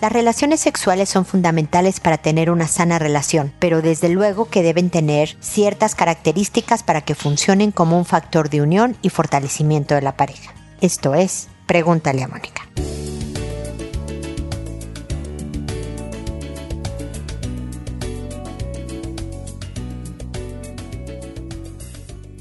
Las relaciones sexuales son fundamentales para tener una sana relación, pero desde luego que deben tener ciertas características para que funcionen como un factor de unión y fortalecimiento de la pareja. Esto es, pregúntale a Mónica.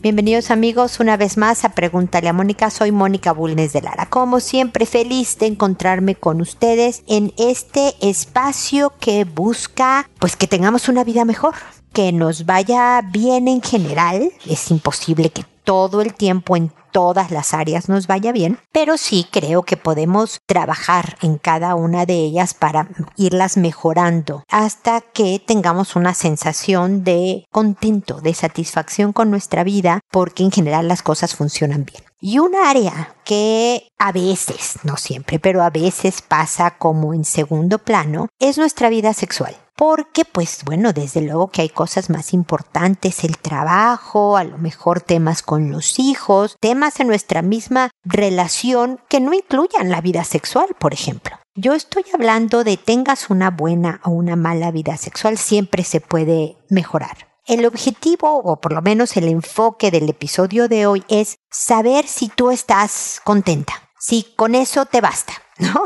Bienvenidos amigos una vez más a Pregúntale a Mónica. Soy Mónica Bulnes de Lara. Como siempre feliz de encontrarme con ustedes en este espacio que busca pues que tengamos una vida mejor, que nos vaya bien en general. Es imposible que todo el tiempo en todas las áreas nos vaya bien, pero sí creo que podemos trabajar en cada una de ellas para irlas mejorando hasta que tengamos una sensación de contento, de satisfacción con nuestra vida, porque en general las cosas funcionan bien. Y un área que a veces, no siempre, pero a veces pasa como en segundo plano, es nuestra vida sexual porque pues bueno, desde luego que hay cosas más importantes, el trabajo, a lo mejor temas con los hijos, temas en nuestra misma relación que no incluyan la vida sexual, por ejemplo. Yo estoy hablando de tengas una buena o una mala vida sexual, siempre se puede mejorar. El objetivo, o por lo menos el enfoque del episodio de hoy, es saber si tú estás contenta, si con eso te basta, ¿no?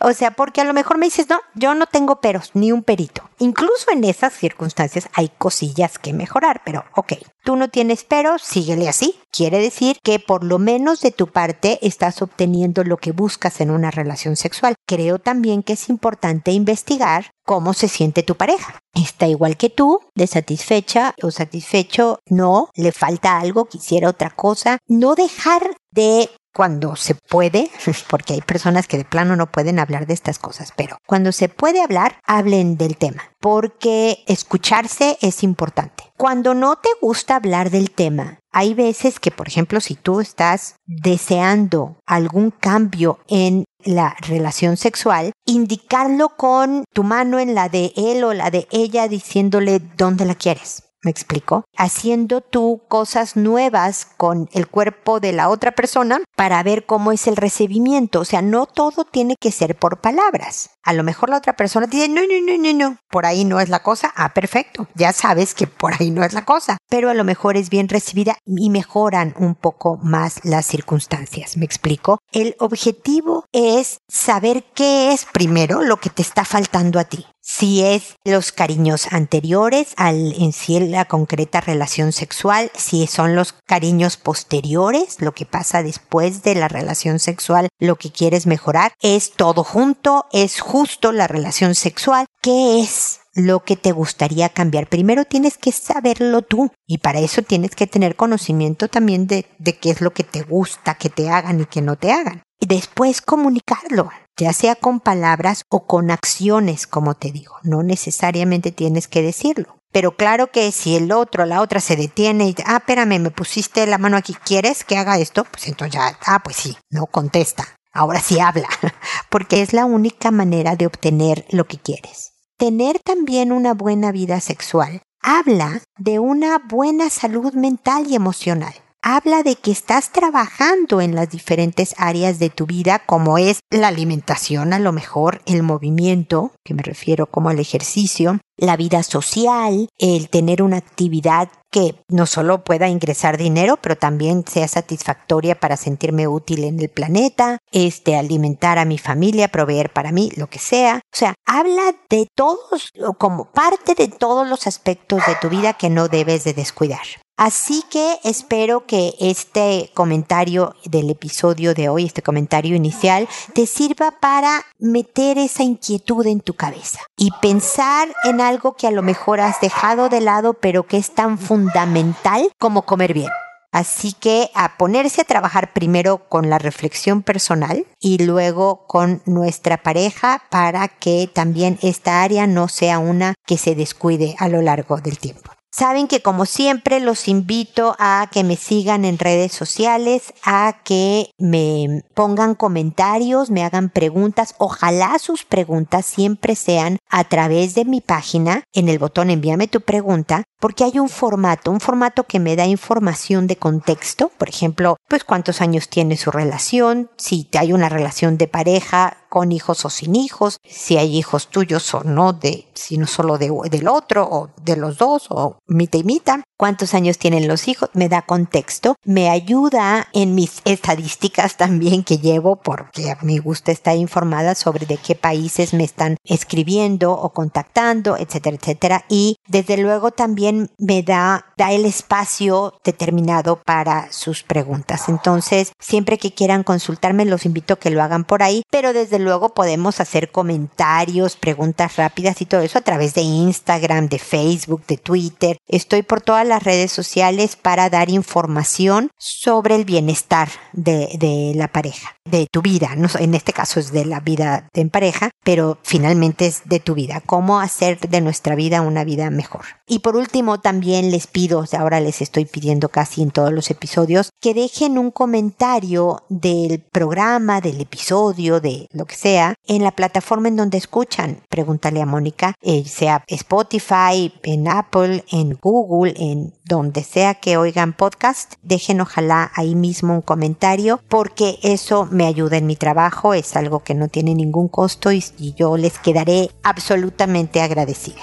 O sea, porque a lo mejor me dices, no, yo no tengo peros, ni un perito. Incluso en esas circunstancias hay cosillas que mejorar, pero ok, tú no tienes peros, síguele así. Quiere decir que por lo menos de tu parte estás obteniendo lo que buscas en una relación sexual. Creo también que es importante investigar cómo se siente tu pareja. Está igual que tú, desatisfecha o satisfecho, no, le falta algo, quisiera otra cosa. No dejar de cuando se puede, porque hay personas que de plano no pueden hablar de estas cosas, pero cuando se puede hablar, hablen del tema, porque escucharse es importante. Cuando no te gusta hablar del tema, hay veces que, por ejemplo, si tú estás deseando algún cambio en la relación sexual, indicarlo con tu mano en la de él o la de ella diciéndole dónde la quieres ¿Me explico? Haciendo tú cosas nuevas con el cuerpo de la otra persona para ver cómo es el recibimiento. O sea, no todo tiene que ser por palabras. A lo mejor la otra persona dice, no, no, no, no, no, por ahí no es la cosa. Ah, perfecto. Ya sabes que por ahí no es la cosa. Pero a lo mejor es bien recibida y mejoran un poco más las circunstancias. ¿Me explico? El objetivo es saber qué es primero lo que te está faltando a ti si es los cariños anteriores al en sí la concreta relación sexual, si son los cariños posteriores, lo que pasa después de la relación sexual, lo que quieres mejorar, es todo junto, es justo la relación sexual, ¿qué es? lo que te gustaría cambiar. Primero tienes que saberlo tú y para eso tienes que tener conocimiento también de, de qué es lo que te gusta que te hagan y que no te hagan. Y después comunicarlo ya sea con palabras o con acciones, como te digo. No necesariamente tienes que decirlo. Pero claro que si el otro, la otra se detiene y, ah, espérame, me pusiste la mano aquí, ¿quieres que haga esto? Pues entonces ya, ah, pues sí, no contesta. Ahora sí habla, porque es la única manera de obtener lo que quieres. Tener también una buena vida sexual habla de una buena salud mental y emocional habla de que estás trabajando en las diferentes áreas de tu vida, como es la alimentación, a lo mejor el movimiento, que me refiero como al ejercicio, la vida social, el tener una actividad que no solo pueda ingresar dinero, pero también sea satisfactoria para sentirme útil en el planeta, este, alimentar a mi familia, proveer para mí, lo que sea. O sea, habla de todos, como parte de todos los aspectos de tu vida que no debes de descuidar. Así que espero que este comentario del episodio de hoy, este comentario inicial, te sirva para meter esa inquietud en tu cabeza y pensar en algo que a lo mejor has dejado de lado, pero que es tan fundamental como comer bien. Así que a ponerse a trabajar primero con la reflexión personal y luego con nuestra pareja para que también esta área no sea una que se descuide a lo largo del tiempo. Saben que como siempre los invito a que me sigan en redes sociales, a que me pongan comentarios, me hagan preguntas. Ojalá sus preguntas siempre sean a través de mi página en el botón envíame tu pregunta, porque hay un formato, un formato que me da información de contexto, por ejemplo, pues cuántos años tiene su relación, si hay una relación de pareja, con hijos o sin hijos, si hay hijos tuyos o no, de, si no solo de, del otro o de los dos o mitad y mitad, cuántos años tienen los hijos, me da contexto, me ayuda en mis estadísticas también que llevo porque a mí gusta estar informada sobre de qué países me están escribiendo o contactando, etcétera, etcétera. Y desde luego también me da, da el espacio determinado para sus preguntas. Entonces, siempre que quieran consultarme, los invito a que lo hagan por ahí, pero desde podemos hacer comentarios, preguntas rápidas y todo eso a través de Instagram, de Facebook, de Twitter. Estoy por todas las redes sociales para dar información sobre el bienestar de la pareja, de tu vida. No, en este caso es de la vida en pareja, pero finalmente es de tu vida. Cómo hacer de nuestra vida una vida mejor. Y por último, también les pido, ahora les estoy pidiendo casi en todos los episodios, que dejen un comentario del programa, del episodio, de lo que sea, en la plataforma en donde escuchan. Pregúntale a Mónica, eh, sea Spotify, en Apple, en Google, en donde sea que oigan podcast, dejen ojalá ahí mismo un comentario porque eso me ayuda en mi trabajo, es algo que no tiene ningún costo y, yo les quedaré absolutamente agradecida.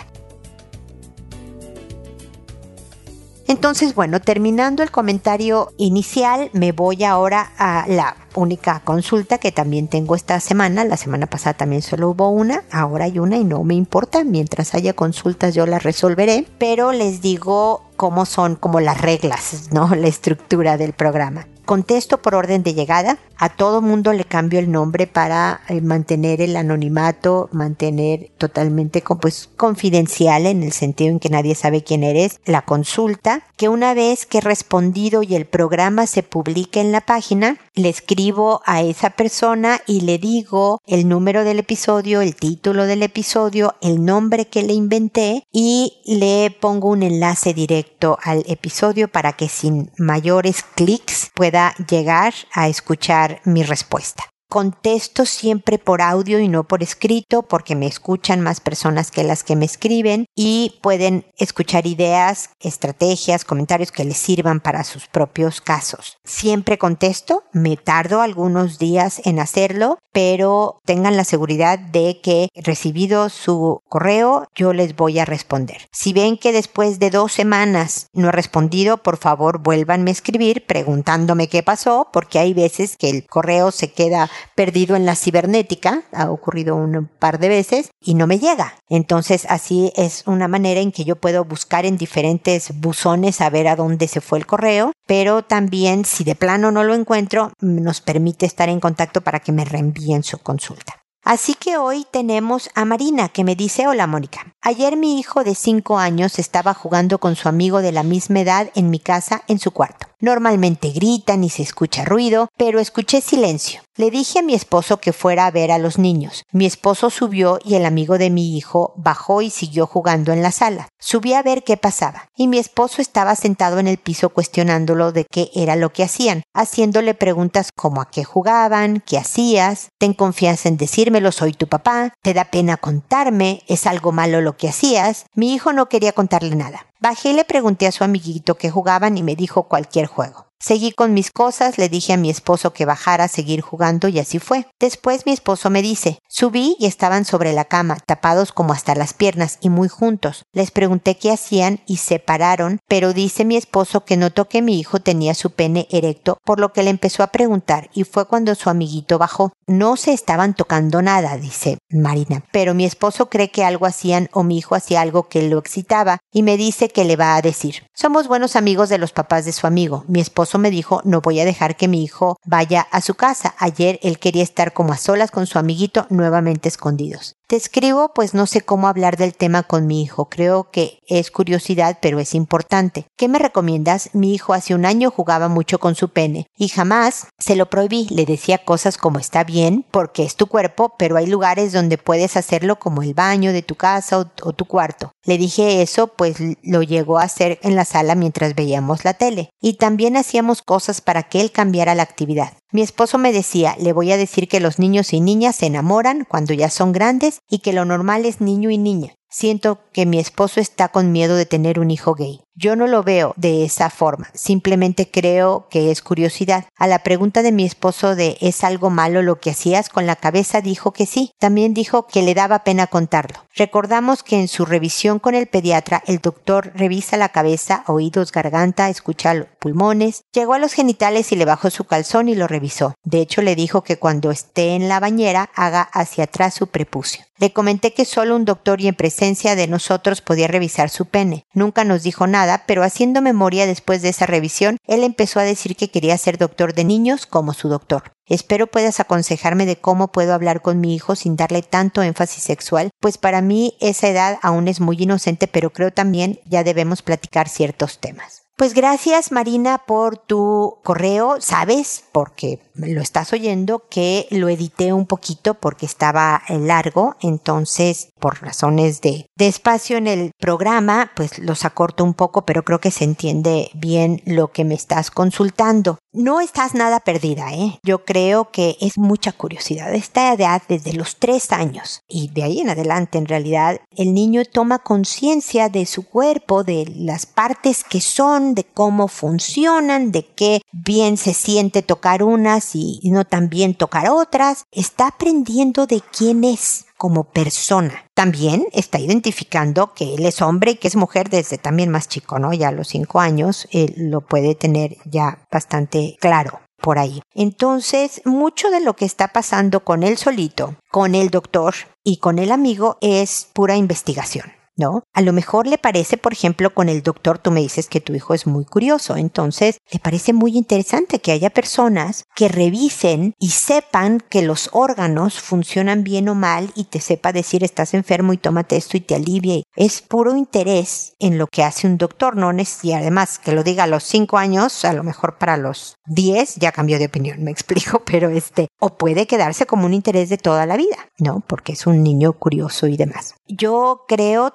Entonces, bueno, terminando el comentario inicial, me voy ahora a la única consulta que también tengo esta semana. La semana pasada también solo hubo una, ahora hay una y no me importa. Mientras haya consultas yo las resolveré, pero les digo cómo son como las reglas, ¿no? La estructura del programa. Contesto por orden de llegada. A todo mundo le cambio el nombre para eh, mantener el anonimato, mantener totalmente pues, confidencial en el sentido en que nadie sabe quién eres. La consulta, que una vez que he respondido y el programa se publica en la página, le escribo a esa persona y le digo el número del episodio, el título del episodio, el nombre que le inventé y le pongo un enlace directo al episodio para que sin mayores clics pueda llegar a escuchar mi respuesta. Contesto siempre por audio y no por escrito porque me escuchan más personas que las que me escriben y pueden escuchar ideas, estrategias, comentarios que les sirvan para sus propios casos. Siempre contesto, me tardo algunos días en hacerlo, pero tengan la seguridad de que recibido su correo yo les voy a responder. Si ven que después de dos semanas no he respondido, por favor vuélvanme a escribir preguntándome qué pasó porque hay veces que el correo se queda perdido en la cibernética, ha ocurrido un par de veces y no me llega. Entonces así es una manera en que yo puedo buscar en diferentes buzones a ver a dónde se fue el correo, pero también si de plano no lo encuentro, nos permite estar en contacto para que me reenvíen su consulta. Así que hoy tenemos a Marina que me dice, hola Mónica, ayer mi hijo de 5 años estaba jugando con su amigo de la misma edad en mi casa en su cuarto. Normalmente gritan y se escucha ruido, pero escuché silencio. Le dije a mi esposo que fuera a ver a los niños. Mi esposo subió y el amigo de mi hijo bajó y siguió jugando en la sala. Subí a ver qué pasaba, y mi esposo estaba sentado en el piso cuestionándolo de qué era lo que hacían, haciéndole preguntas como a qué jugaban, qué hacías, ten confianza en decírmelo, soy tu papá, te da pena contarme, es algo malo lo que hacías. Mi hijo no quería contarle nada. Bajé y le pregunté a su amiguito qué jugaban y me dijo cualquier juego. Seguí con mis cosas, le dije a mi esposo que bajara a seguir jugando y así fue. Después mi esposo me dice, subí y estaban sobre la cama, tapados como hasta las piernas y muy juntos. Les pregunté qué hacían y se pararon, pero dice mi esposo que notó que mi hijo tenía su pene erecto, por lo que le empezó a preguntar y fue cuando su amiguito bajó. No se estaban tocando nada, dice Marina, pero mi esposo cree que algo hacían o mi hijo hacía algo que lo excitaba y me dice que le va a decir. Somos buenos amigos de los papás de su amigo. Mi esposo me dijo, no voy a dejar que mi hijo vaya a su casa. Ayer él quería estar como a solas con su amiguito nuevamente escondidos. Te escribo pues no sé cómo hablar del tema con mi hijo. Creo que es curiosidad, pero es importante. ¿Qué me recomiendas? Mi hijo hace un año jugaba mucho con su pene y jamás se lo prohibí. Le decía cosas como está bien porque es tu cuerpo, pero hay lugares donde puedes hacerlo como el baño de tu casa o, o tu cuarto. Le dije eso, pues lo llegó a hacer en la sala mientras veíamos la tele. Y también cosas para que él cambiara la actividad. Mi esposo me decía, le voy a decir que los niños y niñas se enamoran cuando ya son grandes y que lo normal es niño y niña. Siento que mi esposo está con miedo de tener un hijo gay. Yo no lo veo de esa forma, simplemente creo que es curiosidad. A la pregunta de mi esposo de ¿es algo malo lo que hacías? Con la cabeza dijo que sí. También dijo que le daba pena contarlo. Recordamos que en su revisión con el pediatra, el doctor revisa la cabeza, oídos, garganta, escucha los pulmones, llegó a los genitales y le bajó su calzón y lo revisó. De hecho, le dijo que cuando esté en la bañera haga hacia atrás su prepucio. Le comenté que solo un doctor y en de nosotros podía revisar su pene. Nunca nos dijo nada, pero haciendo memoria después de esa revisión, él empezó a decir que quería ser doctor de niños como su doctor. Espero puedas aconsejarme de cómo puedo hablar con mi hijo sin darle tanto énfasis sexual, pues para mí esa edad aún es muy inocente, pero creo también ya debemos platicar ciertos temas. Pues gracias Marina por tu correo. Sabes, porque lo estás oyendo, que lo edité un poquito porque estaba largo, entonces por razones de, de espacio en el programa, pues los acorto un poco, pero creo que se entiende bien lo que me estás consultando. No estás nada perdida, ¿eh? Yo creo que es mucha curiosidad. Esta edad, desde los tres años y de ahí en adelante, en realidad, el niño toma conciencia de su cuerpo, de las partes que son, de cómo funcionan, de qué bien se siente tocar unas y no tan bien tocar otras. Está aprendiendo de quién es como persona. También está identificando que él es hombre y que es mujer desde también más chico, ¿no? Ya a los cinco años él lo puede tener ya bastante claro por ahí. Entonces, mucho de lo que está pasando con él solito, con el doctor y con el amigo es pura investigación. ¿No? A lo mejor le parece, por ejemplo, con el doctor, tú me dices que tu hijo es muy curioso, entonces le parece muy interesante que haya personas que revisen y sepan que los órganos funcionan bien o mal y te sepa decir estás enfermo y tómate esto y te alivie. Es puro interés en lo que hace un doctor, no y además que lo diga a los cinco años, a lo mejor para los diez ya cambió de opinión, me explico, pero este, o puede quedarse como un interés de toda la vida, ¿no? Porque es un niño curioso y demás. Yo creo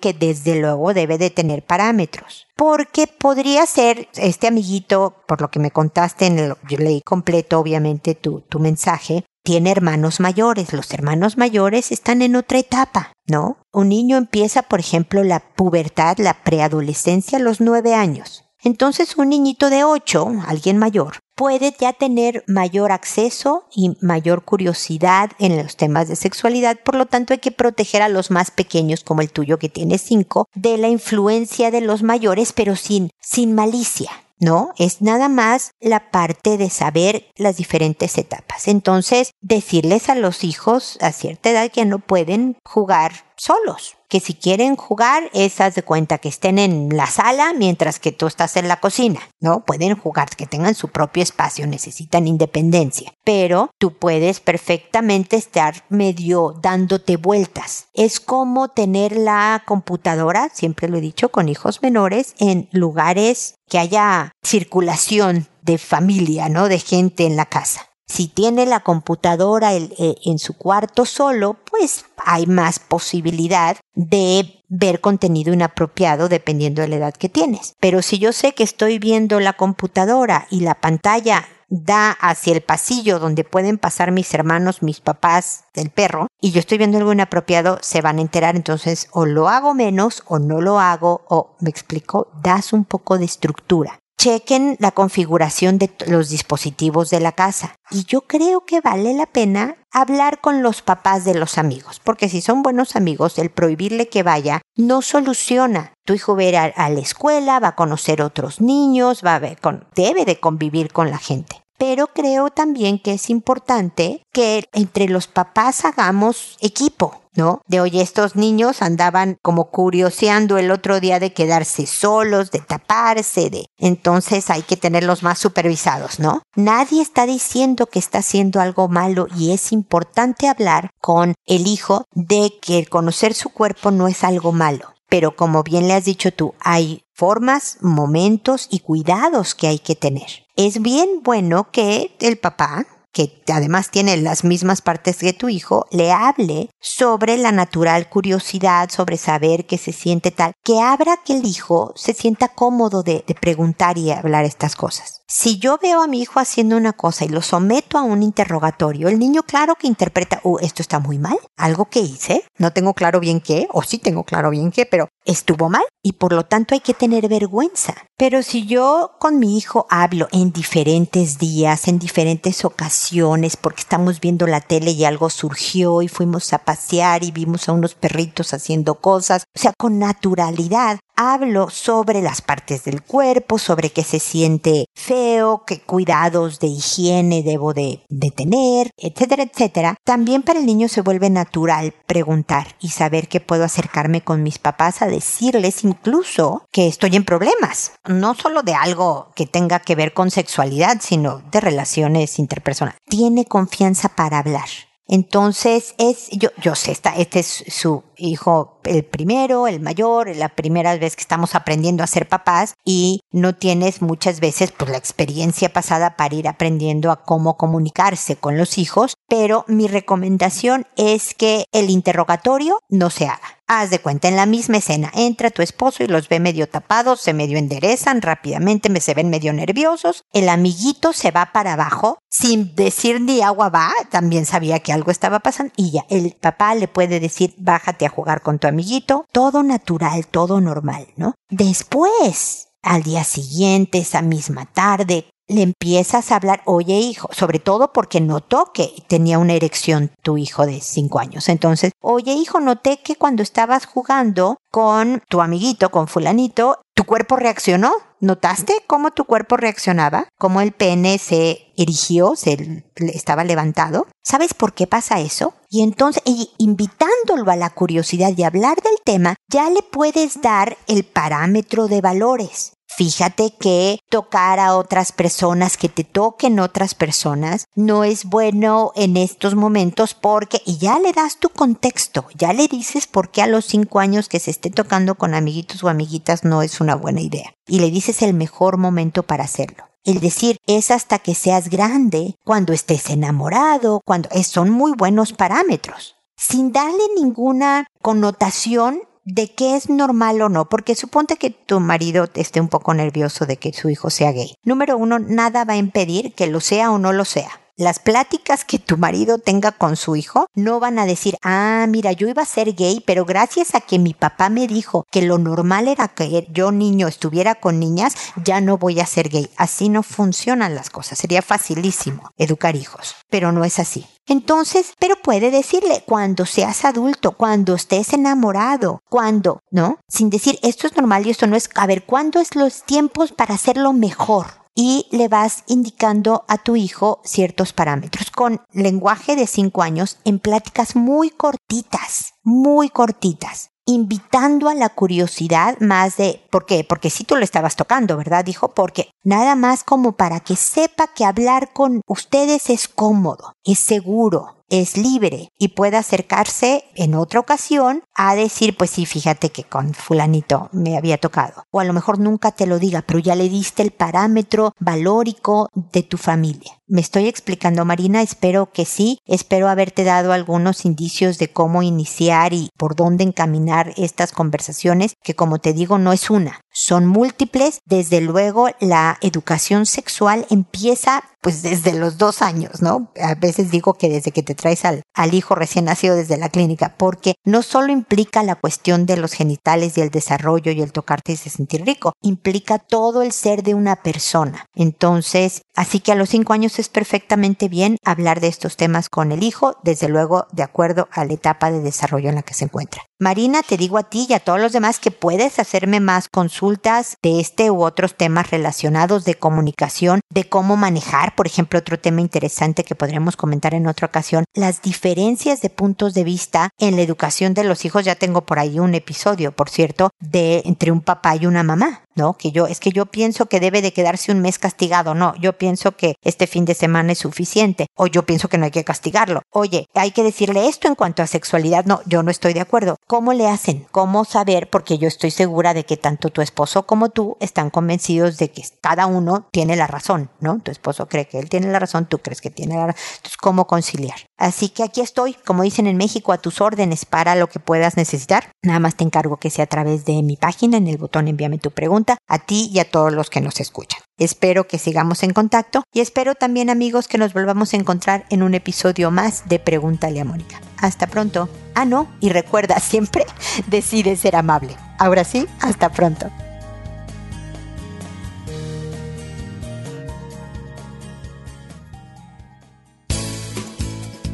que desde luego debe de tener parámetros. Porque podría ser este amiguito, por lo que me contaste en el, yo leí completo obviamente tu, tu mensaje, tiene hermanos mayores. Los hermanos mayores están en otra etapa, ¿no? Un niño empieza, por ejemplo, la pubertad, la preadolescencia a los nueve años. Entonces un niñito de 8, alguien mayor, puede ya tener mayor acceso y mayor curiosidad en los temas de sexualidad, por lo tanto hay que proteger a los más pequeños como el tuyo que tiene 5 de la influencia de los mayores pero sin, sin malicia. ¿no? Es nada más la parte de saber las diferentes etapas. Entonces, decirles a los hijos a cierta edad que no pueden jugar solos, que si quieren jugar, esas de cuenta que estén en la sala mientras que tú estás en la cocina, ¿no? Pueden jugar, que tengan su propio espacio, necesitan independencia, pero tú puedes perfectamente estar medio dándote vueltas. Es como tener la computadora, siempre lo he dicho, con hijos menores en lugares que haya circulación de familia, ¿no? De gente en la casa. Si tiene la computadora eh, en su cuarto solo, pues hay más posibilidad de ver contenido inapropiado dependiendo de la edad que tienes. Pero si yo sé que estoy viendo la computadora y la pantalla da hacia el pasillo donde pueden pasar mis hermanos, mis papás, el perro, y yo estoy viendo algo inapropiado, se van a enterar, entonces o lo hago menos o no lo hago, o me explico, das un poco de estructura chequen la configuración de los dispositivos de la casa. Y yo creo que vale la pena hablar con los papás de los amigos, porque si son buenos amigos, el prohibirle que vaya no soluciona. Tu hijo va a ir a, la escuela, va a conocer otros niños, va a ver con, debe de convivir con la gente. Pero creo también que es importante que entre los papás hagamos equipo. ¿No? De hoy estos niños andaban como curioseando el otro día de quedarse solos, de taparse, de entonces hay que tenerlos más supervisados, ¿no? Nadie está diciendo que está haciendo algo malo y es importante hablar con el hijo de que conocer su cuerpo no es algo malo. Pero como bien le has dicho tú, hay formas, momentos y cuidados que hay que tener. Es bien bueno que el papá que además tiene las mismas partes que tu hijo, le hable sobre la natural curiosidad, sobre saber que se siente tal, que abra que el hijo se sienta cómodo de, de preguntar y hablar estas cosas. Si yo veo a mi hijo haciendo una cosa y lo someto a un interrogatorio, el niño claro que interpreta, uh, esto está muy mal, algo que hice, no tengo claro bien qué, o sí tengo claro bien qué, pero estuvo mal y por lo tanto hay que tener vergüenza. Pero si yo con mi hijo hablo en diferentes días, en diferentes ocasiones, porque estamos viendo la tele y algo surgió y fuimos a pasear y vimos a unos perritos haciendo cosas, o sea, con naturalidad, hablo sobre las partes del cuerpo, sobre qué se siente feo, qué cuidados de higiene debo de, de, tener, etcétera, etcétera, también para el niño se vuelve natural preguntar y saber que puedo acercarme con mis papás a decirles incluso que estoy en problemas, no solo de algo que tenga que ver con sexualidad, sino de relaciones interpersonales. Tiene confianza para hablar. Entonces es, yo, yo sé, esta, este es su hijo el primero, el mayor, la primera vez que estamos aprendiendo a ser papás y no tienes muchas veces pues la experiencia pasada para ir aprendiendo a cómo comunicarse con los hijos, pero mi recomendación es que el interrogatorio no se haga. Haz de cuenta, en la misma escena, entra tu esposo y los ve medio tapados, se medio enderezan rápidamente, me se ven medio nerviosos. El amiguito se va para abajo, sin decir ni agua va, también sabía que algo estaba pasando y ya, el papá le puede decir, bájate a jugar con tu amiguito, todo natural, todo normal, ¿no? Después, al día siguiente, esa misma tarde, le empiezas a hablar, oye hijo, sobre todo porque notó que tenía una erección tu hijo de cinco años. Entonces, oye hijo, noté que cuando estabas jugando con tu amiguito, con fulanito, tu cuerpo reaccionó. ¿Notaste cómo tu cuerpo reaccionaba? ¿Cómo el pene se erigió, se estaba levantado? ¿Sabes por qué pasa eso? Y entonces, invitándolo a la curiosidad de hablar del tema, ya le puedes dar el parámetro de valores. Fíjate que tocar a otras personas, que te toquen otras personas, no es bueno en estos momentos porque, y ya le das tu contexto, ya le dices por qué a los cinco años que se esté tocando con amiguitos o amiguitas no es una buena idea. Y le dices el mejor momento para hacerlo. El decir es hasta que seas grande, cuando estés enamorado, cuando son muy buenos parámetros. Sin darle ninguna connotación de qué es normal o no, porque suponte que tu marido esté un poco nervioso de que su hijo sea gay. Número uno, nada va a impedir que lo sea o no lo sea. Las pláticas que tu marido tenga con su hijo no van a decir, ah, mira, yo iba a ser gay, pero gracias a que mi papá me dijo que lo normal era que yo niño estuviera con niñas, ya no voy a ser gay. Así no funcionan las cosas. Sería facilísimo educar hijos, pero no es así. Entonces, pero puede decirle cuando seas adulto, cuando estés enamorado, cuando, ¿no? Sin decir esto es normal y esto no es, a ver, ¿cuándo es los tiempos para hacerlo mejor? Y le vas indicando a tu hijo ciertos parámetros con lenguaje de 5 años en pláticas muy cortitas, muy cortitas invitando a la curiosidad más de, ¿por qué? Porque si tú lo estabas tocando, ¿verdad? Dijo, porque nada más como para que sepa que hablar con ustedes es cómodo, es seguro, es libre y puede acercarse en otra ocasión a decir, pues sí, fíjate que con fulanito me había tocado. O a lo mejor nunca te lo diga, pero ya le diste el parámetro valórico de tu familia. ¿Me estoy explicando, Marina? Espero que sí. Espero haberte dado algunos indicios de cómo iniciar y por dónde encaminar estas conversaciones, que como te digo, no es una, son múltiples. Desde luego, la educación sexual empieza pues desde los dos años, ¿no? A veces digo que desde que te traes al, al hijo recién nacido desde la clínica, porque no solo implica la cuestión de los genitales y el desarrollo y el tocarte y se sentir rico, implica todo el ser de una persona. Entonces, así que a los cinco años es perfectamente bien hablar de estos temas con el hijo, desde luego de acuerdo a la etapa de desarrollo en la que se encuentra. Marina, te digo a ti y a todos los demás que puedes hacerme más consultas de este u otros temas relacionados de comunicación, de cómo manejar, por ejemplo, otro tema interesante que podríamos comentar en otra ocasión, las diferencias de puntos de vista en la educación de los hijos. Ya tengo por ahí un episodio, por cierto, de entre un papá y una mamá. ¿no? Que yo, es que yo pienso que debe de quedarse un mes castigado. No, yo pienso que este fin de semana es suficiente. O yo pienso que no hay que castigarlo. Oye, hay que decirle esto en cuanto a sexualidad. No, yo no estoy de acuerdo. ¿Cómo le hacen? ¿Cómo saber? Porque yo estoy segura de que tanto tu esposo como tú están convencidos de que cada uno tiene la razón, ¿no? Tu esposo cree que él tiene la razón, tú crees que tiene la razón. Entonces, ¿cómo conciliar? Así que aquí estoy, como dicen en México, a tus órdenes para lo que puedas necesitar. Nada más te encargo que sea a través de mi página, en el botón envíame tu pregunta, a ti y a todos los que nos escuchan. Espero que sigamos en contacto y espero también amigos que nos volvamos a encontrar en un episodio más de Pregúntale a Mónica. Hasta pronto. Ah, no, y recuerda, siempre decide ser amable. Ahora sí, hasta pronto.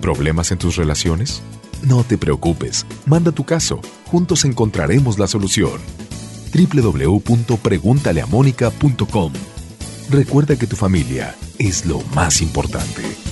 ¿Problemas en tus relaciones? No te preocupes, manda tu caso, juntos encontraremos la solución. www.preguntaleamónica.com Recuerda que tu familia es lo más importante.